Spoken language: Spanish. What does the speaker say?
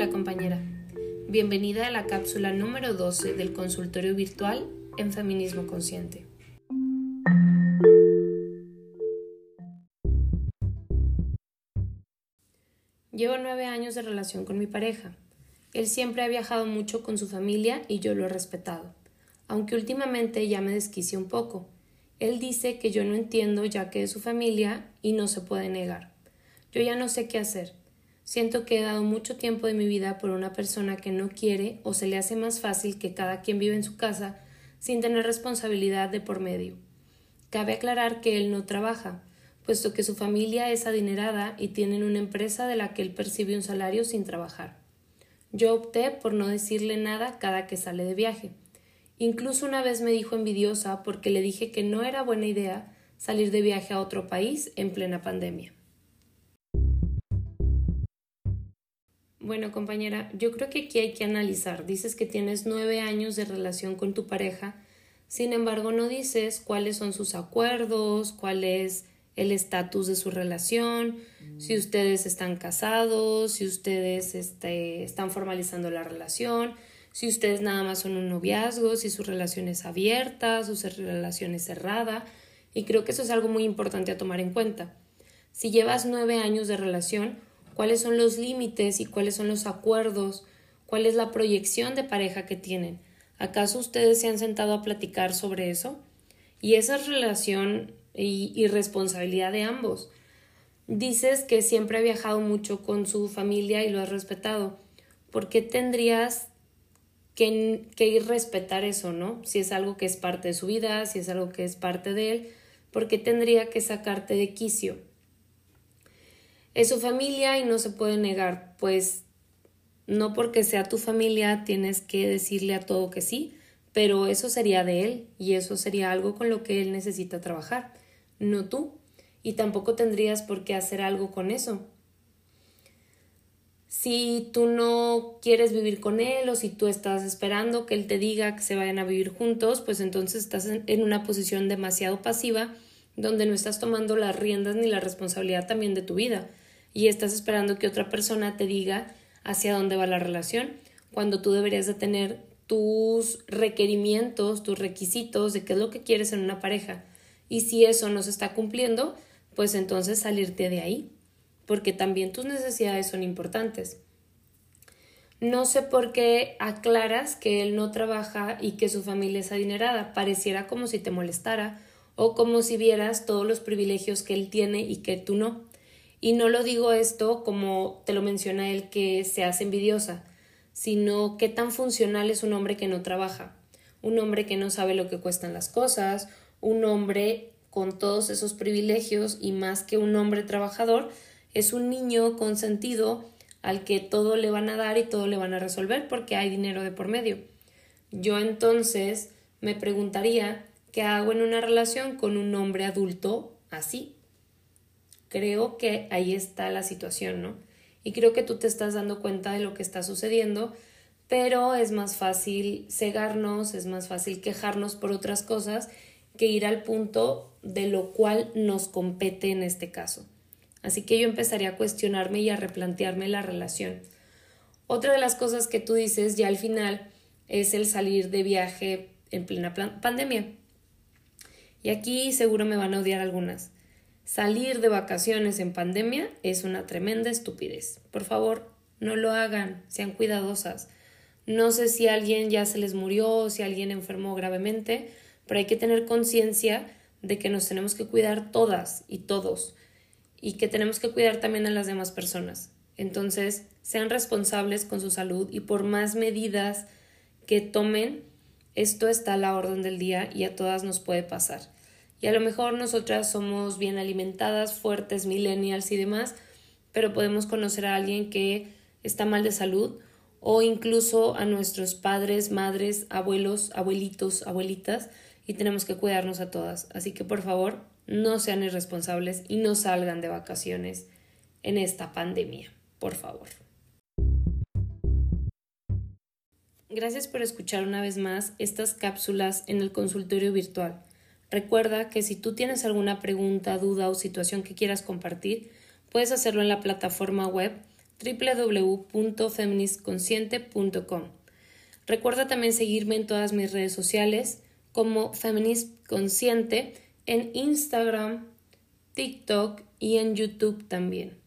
Hola compañera, bienvenida a la cápsula número 12 del consultorio virtual en Feminismo Consciente. Llevo nueve años de relación con mi pareja. Él siempre ha viajado mucho con su familia y yo lo he respetado, aunque últimamente ya me desquicia un poco. Él dice que yo no entiendo ya que es su familia y no se puede negar. Yo ya no sé qué hacer. Siento que he dado mucho tiempo de mi vida por una persona que no quiere o se le hace más fácil que cada quien vive en su casa sin tener responsabilidad de por medio. Cabe aclarar que él no trabaja, puesto que su familia es adinerada y tienen una empresa de la que él percibe un salario sin trabajar. Yo opté por no decirle nada cada que sale de viaje. Incluso una vez me dijo envidiosa porque le dije que no era buena idea salir de viaje a otro país en plena pandemia. Bueno, compañera, yo creo que aquí hay que analizar. Dices que tienes nueve años de relación con tu pareja, sin embargo, no dices cuáles son sus acuerdos, cuál es el estatus de su relación, si ustedes están casados, si ustedes este, están formalizando la relación, si ustedes nada más son un noviazgo, si su relación es abierta, su relación es cerrada. Y creo que eso es algo muy importante a tomar en cuenta. Si llevas nueve años de relación, cuáles son los límites y cuáles son los acuerdos, cuál es la proyección de pareja que tienen. ¿Acaso ustedes se han sentado a platicar sobre eso? Y esa relación y, responsabilidad de ambos. Dices que siempre ha viajado mucho con su familia y lo has respetado. ¿Por qué tendrías que, que ir respetar eso, no? Si es algo que es parte de su vida, si es algo que es parte de él, ¿por qué tendría que sacarte de quicio? Es su familia y no se puede negar, pues no porque sea tu familia tienes que decirle a todo que sí, pero eso sería de él y eso sería algo con lo que él necesita trabajar, no tú, y tampoco tendrías por qué hacer algo con eso. Si tú no quieres vivir con él o si tú estás esperando que él te diga que se vayan a vivir juntos, pues entonces estás en una posición demasiado pasiva donde no estás tomando las riendas ni la responsabilidad también de tu vida y estás esperando que otra persona te diga hacia dónde va la relación, cuando tú deberías de tener tus requerimientos, tus requisitos de qué es lo que quieres en una pareja. Y si eso no se está cumpliendo, pues entonces salirte de ahí, porque también tus necesidades son importantes. No sé por qué aclaras que él no trabaja y que su familia es adinerada. Pareciera como si te molestara o como si vieras todos los privilegios que él tiene y que tú no. Y no lo digo esto como te lo menciona él que se hace envidiosa, sino qué tan funcional es un hombre que no trabaja, un hombre que no sabe lo que cuestan las cosas, un hombre con todos esos privilegios y más que un hombre trabajador, es un niño consentido al que todo le van a dar y todo le van a resolver porque hay dinero de por medio. Yo entonces me preguntaría qué hago en una relación con un hombre adulto así, Creo que ahí está la situación, ¿no? Y creo que tú te estás dando cuenta de lo que está sucediendo, pero es más fácil cegarnos, es más fácil quejarnos por otras cosas que ir al punto de lo cual nos compete en este caso. Así que yo empezaría a cuestionarme y a replantearme la relación. Otra de las cosas que tú dices ya al final es el salir de viaje en plena pandemia. Y aquí seguro me van a odiar algunas. Salir de vacaciones en pandemia es una tremenda estupidez. Por favor, no lo hagan, sean cuidadosas. No sé si alguien ya se les murió o si alguien enfermó gravemente, pero hay que tener conciencia de que nos tenemos que cuidar todas y todos y que tenemos que cuidar también a las demás personas. Entonces, sean responsables con su salud y por más medidas que tomen, esto está a la orden del día y a todas nos puede pasar. Y a lo mejor nosotras somos bien alimentadas, fuertes, millennials y demás, pero podemos conocer a alguien que está mal de salud o incluso a nuestros padres, madres, abuelos, abuelitos, abuelitas y tenemos que cuidarnos a todas. Así que por favor, no sean irresponsables y no salgan de vacaciones en esta pandemia, por favor. Gracias por escuchar una vez más estas cápsulas en el consultorio virtual. Recuerda que si tú tienes alguna pregunta, duda o situación que quieras compartir, puedes hacerlo en la plataforma web www.feministconsciente.com. Recuerda también seguirme en todas mis redes sociales como Feminist Consciente en Instagram, TikTok y en YouTube también.